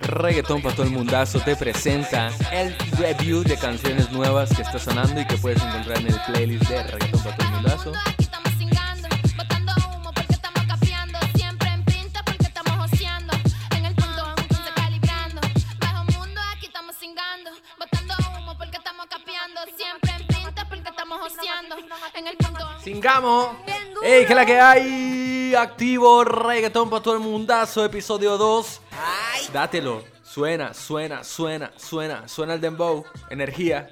Reggaetón para todo el mundazo te presenta el review de canciones nuevas que está sonando y que puedes encontrar en el playlist de Reggaetón para todo el mundazo. ¡Singamos! ¡Ey, que la que hay! Activo Reggaetón para todo el mundazo, episodio 2. Dátelo. Suena, suena, suena, suena, suena el dembow. Energía.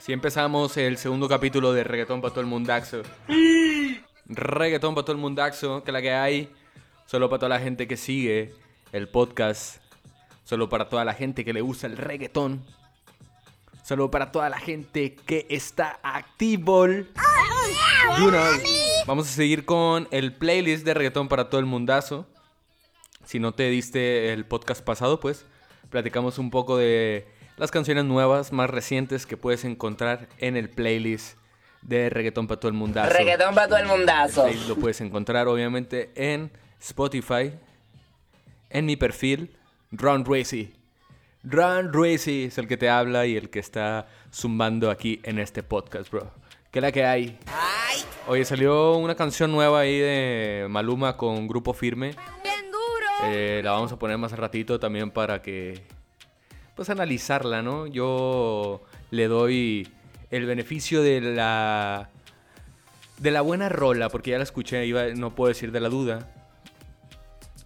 Si empezamos el segundo capítulo de Reggaetón para todo el mundazo. Reggaetón para todo el mundazo, que la que hay. Solo para toda la gente que sigue el podcast. Solo para toda la gente que le gusta el reggaetón. Solo para toda la gente que está activo. You know. Vamos a seguir con el playlist de reggaetón para todo el mundazo. Si no te diste el podcast pasado, pues platicamos un poco de las canciones nuevas, más recientes que puedes encontrar en el playlist de reggaetón para todo el mundazo. Reggaetón para todo el mundazo. Lo puedes encontrar obviamente en Spotify, en mi perfil, Ron Racy. Ron Racy es el que te habla y el que está zumbando aquí en este podcast, bro. ¿Qué es la que hay? Oye, salió una canción nueva ahí de Maluma con Grupo Firme. Bien duro. Eh, la vamos a poner más ratito también para que pues analizarla, ¿no? Yo le doy el beneficio de la de la buena rola, porque ya la escuché, iba, no puedo decir de la duda.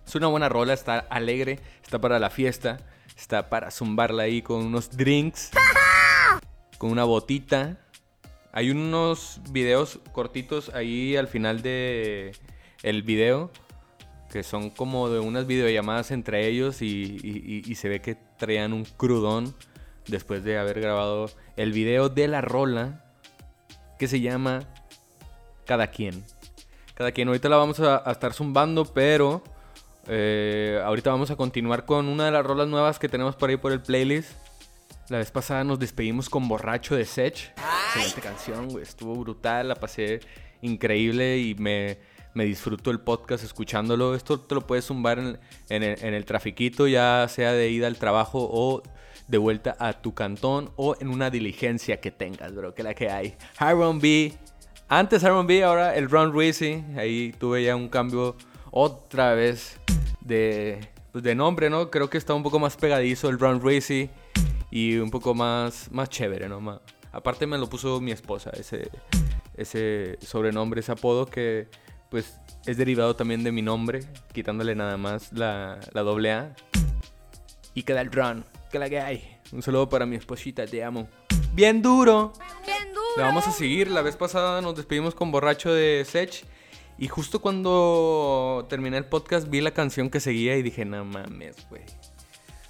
Es una buena rola, está alegre, está para la fiesta, está para zumbarla ahí con unos drinks, con una botita. Hay unos videos cortitos ahí al final de el video que son como de unas videollamadas entre ellos y, y- se ve que traían un crudón después de haber grabado el video de la rola que se llama Cada quien. Cada quien, ahorita la vamos a estar zumbando, pero eh, ahorita vamos a continuar con una de las rolas nuevas que tenemos por ahí por el playlist. La vez pasada nos despedimos con Borracho de Sech. Excelente canción, güey. Estuvo brutal, la pasé increíble y me, me disfruto el podcast escuchándolo. Esto te lo puedes zumbar en, el, en el trafiquito, ya sea de ida al trabajo o de vuelta a tu cantón o en una diligencia que tengas, bro. Que la que hay. Hiron B. Antes Hiron B, ahora el Ron Reese. Ahí tuve ya un cambio otra vez de, pues, de nombre, ¿no? Creo que está un poco más pegadizo el Ron Reese y un poco más, más chévere, ¿no? Ma- aparte me lo puso mi esposa, ese, ese sobrenombre, ese apodo que pues es derivado también de mi nombre, quitándole nada más la, la doble A. Y queda el Ron, que la que hay. Un saludo para mi esposita, te amo. Bien duro. Bien duro. Le vamos a seguir. La vez pasada nos despedimos con Borracho de Sech. Y justo cuando terminé el podcast vi la canción que seguía y dije, no mames, güey.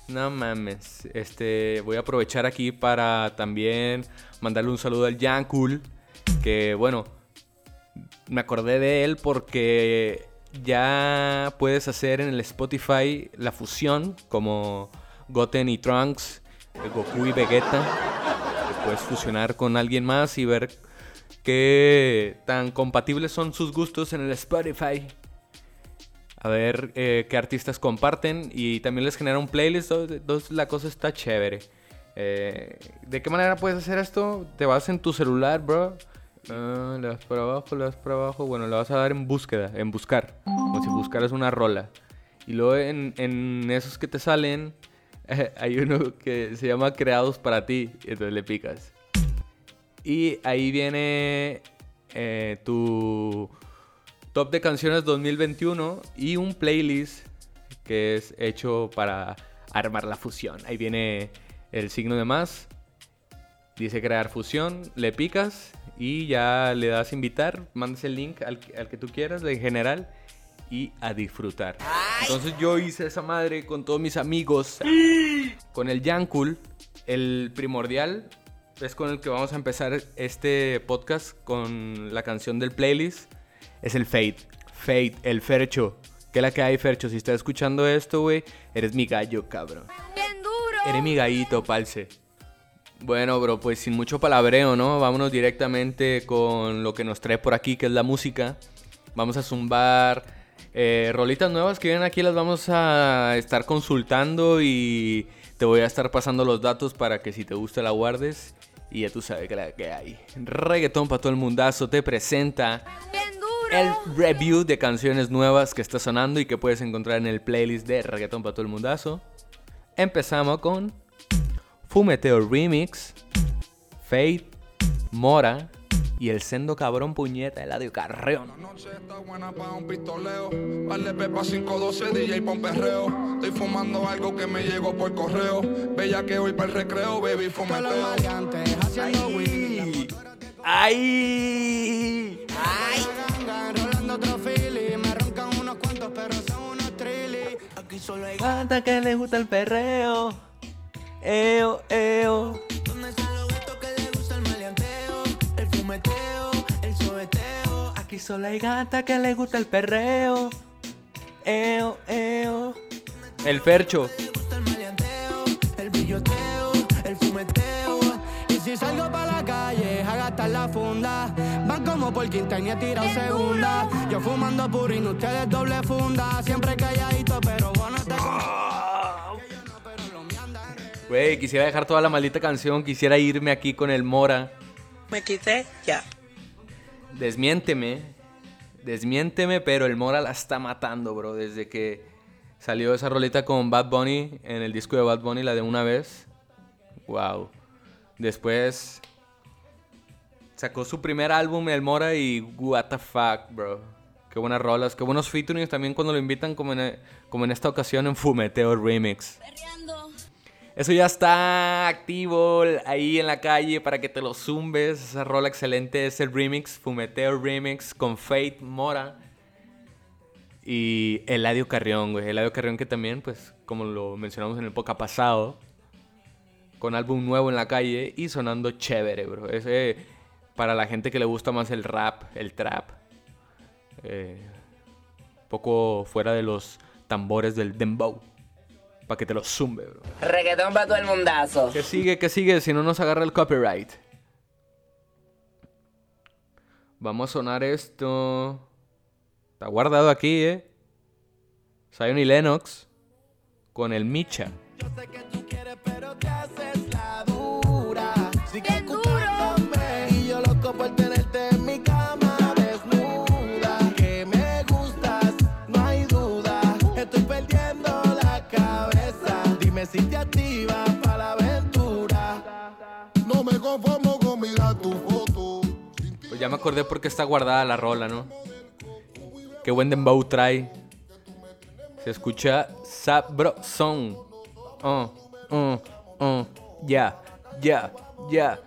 No mames. Este, voy a aprovechar aquí para también mandarle un saludo al Yankul. Que bueno, me acordé de él porque ya puedes hacer en el Spotify la fusión como Goten y Trunks, Goku y Vegeta. Puedes fusionar con alguien más y ver qué tan compatibles son sus gustos en el Spotify. A ver eh, qué artistas comparten y también les genera un playlist. Entonces la cosa está chévere. Eh, ¿De qué manera puedes hacer esto? Te vas en tu celular, bro. Ah, le das para abajo, le das para abajo. Bueno, le vas a dar en búsqueda, en buscar. Como si buscaras una rola. Y luego en, en esos que te salen, hay uno que se llama Creados para ti. Y entonces le picas. Y ahí viene eh, tu top de canciones 2021 y un playlist que es hecho para armar la fusión. Ahí viene el signo de más. Dice crear fusión, le picas y ya le das invitar, mandas el link al, que- al que tú quieras, de general, y a disfrutar. Entonces yo hice esa madre con todos mis amigos, con el Yankul, el primordial, es con el que vamos a empezar este podcast con la canción del playlist, es el Fate. Fate, el Fercho. ¿Qué es la que hay, Fercho? Si estás escuchando esto, güey, eres mi gallo, cabrón. Bien duro. Eres mi gallito, palce. Bueno, bro, pues sin mucho palabreo, ¿no? Vámonos directamente con lo que nos trae por aquí, que es la música. Vamos a zumbar eh, rolitas nuevas que vienen aquí, las vamos a estar consultando y te voy a estar pasando los datos para que si te gusta la guardes. Y ya tú sabes que la que hay. Reggaetón para todo el mundazo te presenta el review de canciones nuevas que está sonando y que puedes encontrar en el playlist de Reggaetón para todo el mundazo. Empezamos con Fumeteo Remix, Fate, Mora y el sendo cabrón puñeta Eladio Carreón. noche está buena para un pistoleo. Vale Pepa 512, DJ pa' un perreo. Estoy fumando algo que me llegó por correo. Bella que voy para el recreo, baby, fumeteo. ¡Ay! Aquí solo hay Cuánta que le gusta el perreo. Eo, eo. Aquí solo hay gata que le gusta el perreo. Eo, eo. El fercho. El el fumeteo. Y si salgo para la calle a gastar la funda, van como por quinta tirado segunda. Yo fumando purín, ustedes doble funda. Siempre calladito, pero bueno, te Güey, quisiera dejar toda la maldita canción. Quisiera irme aquí con el Mora. Me quité, ya. Desmiénteme. Desmiénteme, pero el Mora la está matando, bro. Desde que salió esa rolita con Bad Bunny en el disco de Bad Bunny, la de una vez. Wow. Después sacó su primer álbum, el Mora, y what the fuck, bro. Qué buenas rolas, qué buenos featurings también cuando lo invitan, como en, como en esta ocasión en Fumeteo Remix. Eso ya está activo ahí en la calle para que te lo zumbes. Esa rola excelente es el remix, Fumeteo Remix con Fate Mora. Y Eladio Carrión, güey. Eladio Carrión que también, pues, como lo mencionamos en el podcast pasado, con álbum nuevo en la calle y sonando chévere, bro. Ese, para la gente que le gusta más el rap, el trap. eh, poco fuera de los tambores del dembow. Para que te lo zumbe, bro. Reggaetón para todo el mundazo. ¿Qué sigue? ¿Qué sigue? Si no nos agarra el copyright. Vamos a sonar esto. Está guardado aquí, ¿eh? Zion y Lennox. Con el Micha. Yo sé que tú si te activas para la aventura. No me conformo con mirar tu foto. Pues ya me acordé porque está guardada la rola, ¿no? Qué buen dembow trae. Se escucha sabrosón. Oh, oh, oh. Ya, ya, ya.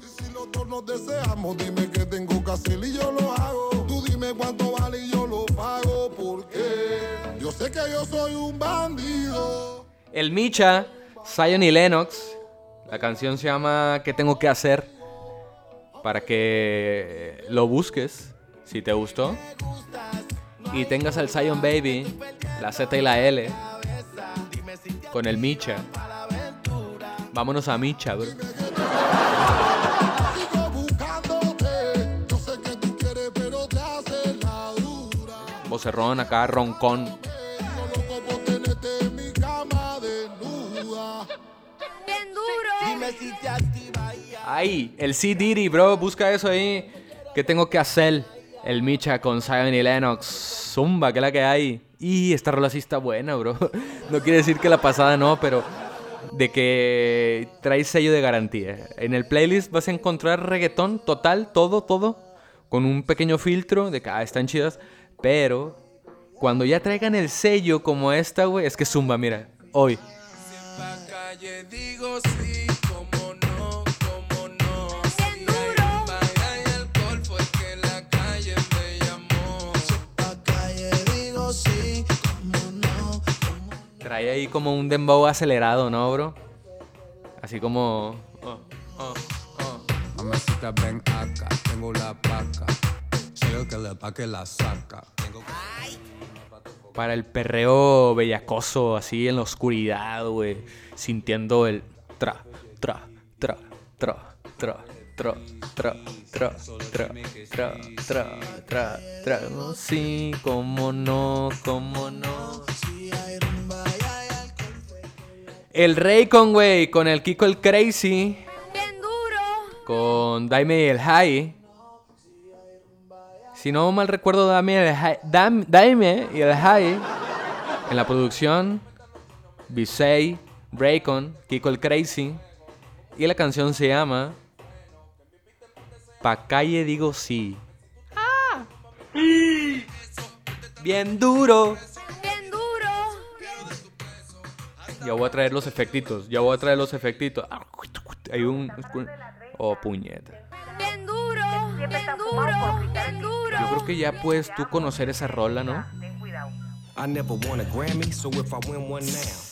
Si los dos nos deseamos, dime qué tengo que hacer y yo lo hago. Yo sé que yo soy un bandido. El Micha, Zion y Lennox. La canción se llama ¿Qué tengo que hacer? Para que lo busques, si te gustó. Y tengas al Zion Baby, la Z y la L. Con el Micha. Vámonos a Micha, bro. Te activas y Ahí, el C. Diddy, bro. Busca eso ahí. ¿Qué tengo que hacer? El Micha con Zion y Lennox. Zumba, que es la que hay. Y esta rola sí está buena, bro. No quiere decir que la pasada no, pero de que trae sello de garantía. En el playlist vas a encontrar reggaetón total, todo, todo, con un pequeño filtro de que ah, están chidas, pero cuando ya traigan el sello como esta, güey, es que zumba, mira, hoy. Trae ahí como un dembow acelerado, ¿no, bro? Así como... oh, oh, oh. Mamacita, ven acá, tengo la paca. Soy el que le pa' que la saca. Tengo Para el perreo bellacoso, así en la oscuridad, güey. Sintiendo el tra, tra, tra, tra, tra, tra, tra, tra, tra, tra, tra, tra, tra. Sí, cómo no, cómo no. El Raycon, güey, con el Kiko el Crazy, Bien duro. con Daime y el High. Si no mal recuerdo, Daime y el Dam- Daime y el High en la producción, Bisei, Raycon, Kiko el Crazy. Y la canción se llama Pa' calle digo sí. Bien duro. Bien duro. Ya voy a traer los efectitos. Ya voy a traer los efectitos. Hay un. Oh, puñeta. Bien duro. Bien duro. Bien duro. Yo creo que ya puedes tú conocer esa rola, ¿no? I never won a Grammy, so if I win one now,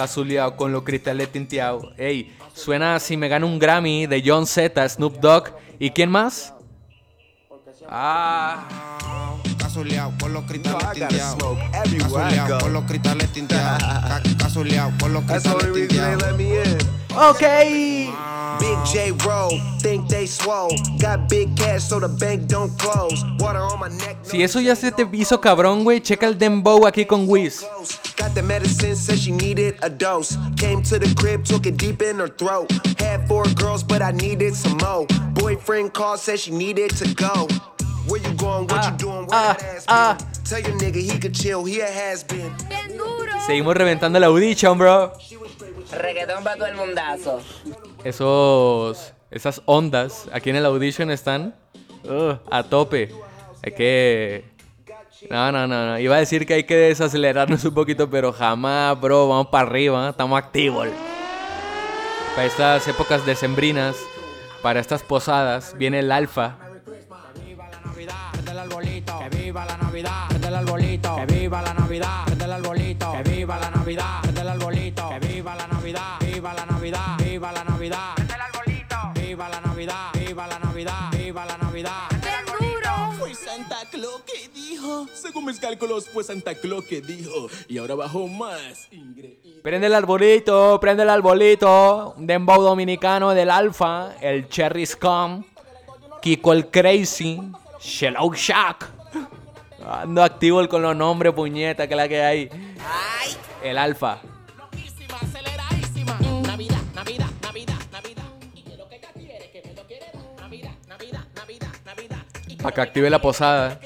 Casuleado con los cristales tinteados. Ey, suena si me gano un Grammy de John Z, Snoop Dogg. ¿Y quién más? Ah, por los cristales tinteados. por los tinteados. Por los tinteados. ok. Big J roll, think they swole. Got big cash so the bank don't close. Water on my neck. Si eso ya se te hizo cabrón, güey, checa el Dembow aquí con Wiz. Got the medicine, said she needed a dose. Came to the crib, took it deep in her throat. Had four girls, but I needed some more. Boyfriend called, said she needed to go. Where you going? What Ah, you doing? Where ah, that ass ah. been? Tell your nigga he could chill, he a has been. Seguimos reventando la audition, bro. Reggaetón para todo el mundazo. Esos, esas ondas aquí en el audition están uh, a tope. Hay que... No, no, no, no. Iba a decir que hay que desacelerarnos un poquito, pero jamás, bro. Vamos para arriba. ¿eh? Estamos activos. Para estas épocas decembrinas, para estas posadas, viene el alfa. del arbolito, que viva la Navidad, del arbolito, que viva la Navidad, del arbolito, que viva la Navidad, del arbolito, que viva la Navidad, viva la Navidad, viva la Navidad, Según mis cálculos, fue Santa Claus que dijo. Y ahora bajó más. Increíble. Prende el arbolito, prende el arbolito. Un dembow dominicano del alfa, el Cherry Scum, Kiko el Crazy, Shellow Shack. Ando activo con los nombres, puñeta, que la que hay. El alfa. Para que active la posada.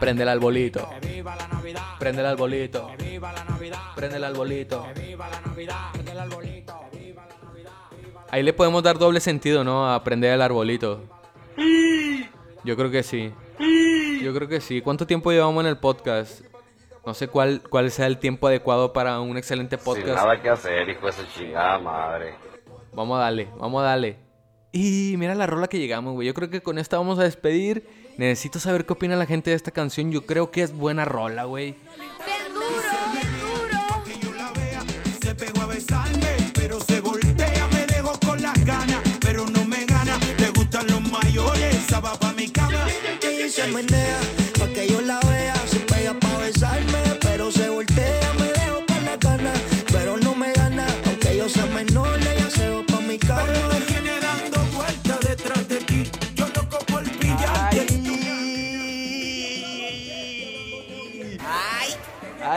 Prende el arbolito. que viva la Navidad, Prende el arbolito. que viva la Navidad, Prende el arbolito. que viva la Navidad, del arbolito, que viva la Navidad, viva la Ahí le podemos dar doble sentido, ¿no? A prender el arbolito. Yo creo que sí. Yo creo que sí. ¿Cuánto tiempo llevamos en el podcast? No sé cuál, cuál sea el tiempo adecuado para un excelente Sin podcast. nada que hacer, hijo de su chingada madre. Vamos a darle, vamos a darle. Y mira la rola que llegamos, güey. Yo creo que con esta vamos a despedir. Necesito saber qué opina la gente de esta canción. Yo creo que es buena rola, güey. Bien duro. Bien duro. yo la vea, se pegó a besarme, pero se voltea, me dejó con las ganas, pero no me gana, le gustan los mayores, esa va pa' mi cama. Ella se menea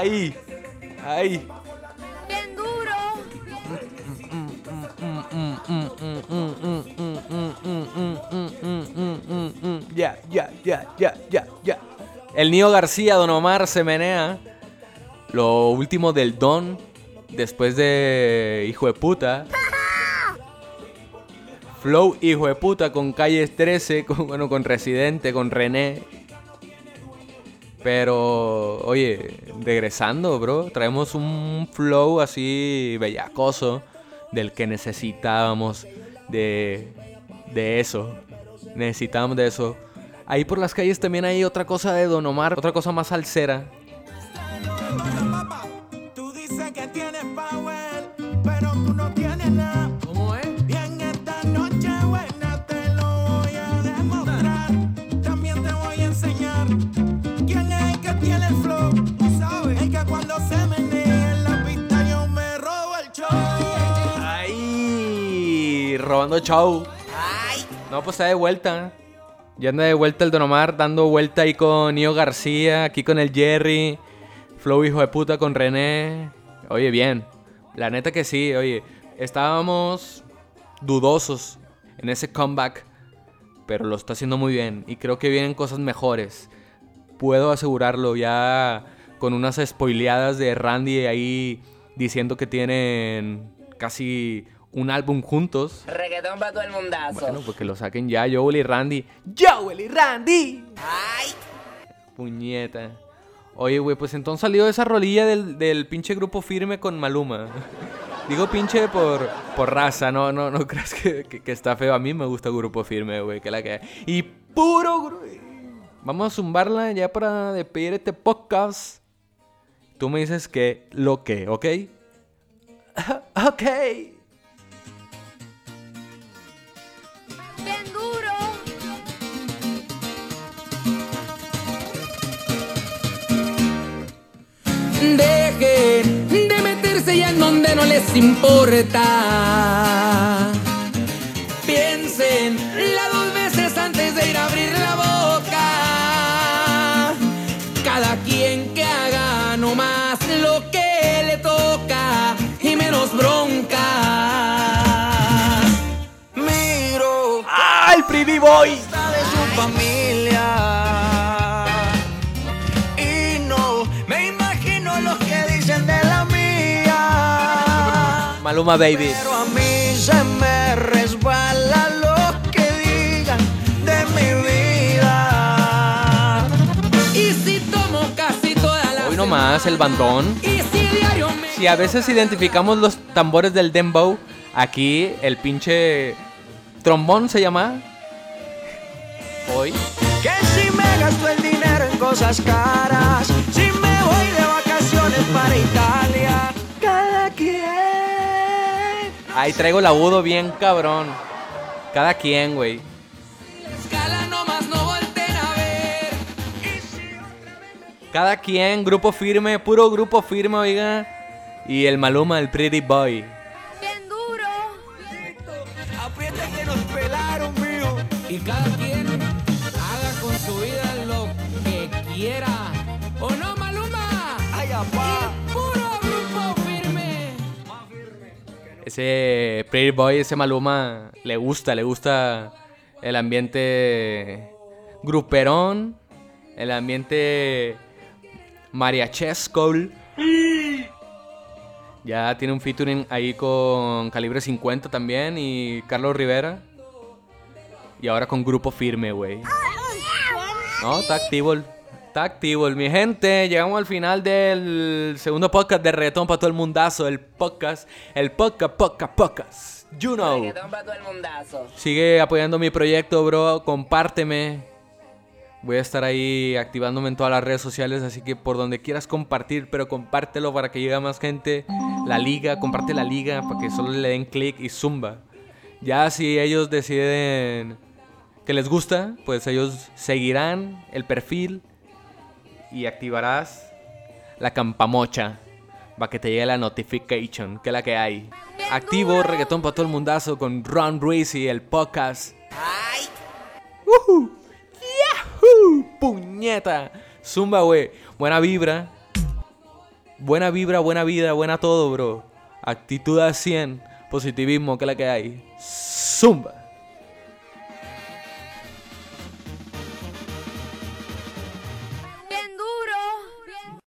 ¡Ay! ¡Ay! Bien duro. Ya, ya, ya, ya, ya, ya. El Nío García, Don Omar, se menea. Lo último del Don, después de Hijo de Puta. Flow Hijo de Puta con Calles 13, con, bueno, con Residente, con René. Pero, oye, regresando, bro, traemos un flow así bellacoso del que necesitábamos de de eso. Necesitamos de eso. Ahí por las calles también hay otra cosa de Don Omar, otra cosa más salsera. Tú dices que tienes power, pero tú no tienes nada. Show. No, pues está de vuelta. Ya anda de vuelta el Don Omar, dando vuelta ahí con Nio García, aquí con el Jerry. Flow hijo de puta con René. Oye, bien. La neta que sí, oye. Estábamos dudosos en ese comeback. Pero lo está haciendo muy bien. Y creo que vienen cosas mejores. Puedo asegurarlo ya con unas spoileadas de Randy ahí diciendo que tienen casi un álbum juntos. Reggaetón para todo el mundazo. Bueno, pues que lo saquen ya, Joel y Randy. ¡Joel y Randy! Ay, Puñeta. Oye, güey, pues entonces salió esa rolilla del, del pinche grupo firme con Maluma. Digo pinche por, por raza, no, no, no creas que, que- que está feo. A mí me gusta grupo firme, güey, que la que Y puro Vamos a zumbarla ya para despedir este podcast. Tú me dices que lo que, ¿ok? ok. Dejen de meterse ya en donde no les importa. Piensen la dos veces antes de ir a abrir la boca. Cada quien que haga nomás lo que le toca y menos bronca. Miro ¡Ah, el Pretty Boy! está de su familia. Maluma Baby. Pero a mí se me resbala lo que digan de mi vida. Y si tomo casi toda la Hoy nomás el bandón. Y si diario me Si a veces identificamos los tambores del dembow, aquí el pinche trombón se llama. Hoy. Que si me gasto el dinero en cosas caras, si me voy de vacaciones para Italia, cada quien. Ahí traigo el agudo bien cabrón. Cada quien, güey. escala nomás no volteen a ver. Cada quien, grupo firme, puro grupo firme, oiga. Y el Maluma, el Pretty Boy. Bien duro. Aprieta que nos pelaron, mío. Y cada Ese Pretty Boy, ese Maluma, le gusta, le gusta el ambiente gruperón, el ambiente mariachesco. Ya tiene un featuring ahí con Calibre 50 también y Carlos Rivera. Y ahora con Grupo Firme, güey. No, está activo. el- Está activo, el- mi gente. Llegamos al final del segundo podcast de Reggaetón para todo el mundazo. El podcast, el podcast, podcast, podcast. You know. Reggaetón para todo el mundazo. Sigue apoyando mi proyecto, bro. Compárteme. Voy a estar ahí activándome en todas las redes sociales, así que por donde quieras compartir, pero compártelo para que llegue a más gente. La liga, comparte la liga para que solo le den clic y zumba. Ya si ellos deciden que les gusta, pues ellos seguirán el perfil y activarás la campamocha para que te llegue la notification, que es la que hay. Activo reggaetón para todo el mundazo con Ron Breezy, el podcast. ¡Woohoo! ¡Yahoo! ¡Puñeta! Zumba, güey. Buena vibra. Buena vibra, buena vida, buena todo, bro. Actitud a 100. Positivismo, que es la que hay. Zumba.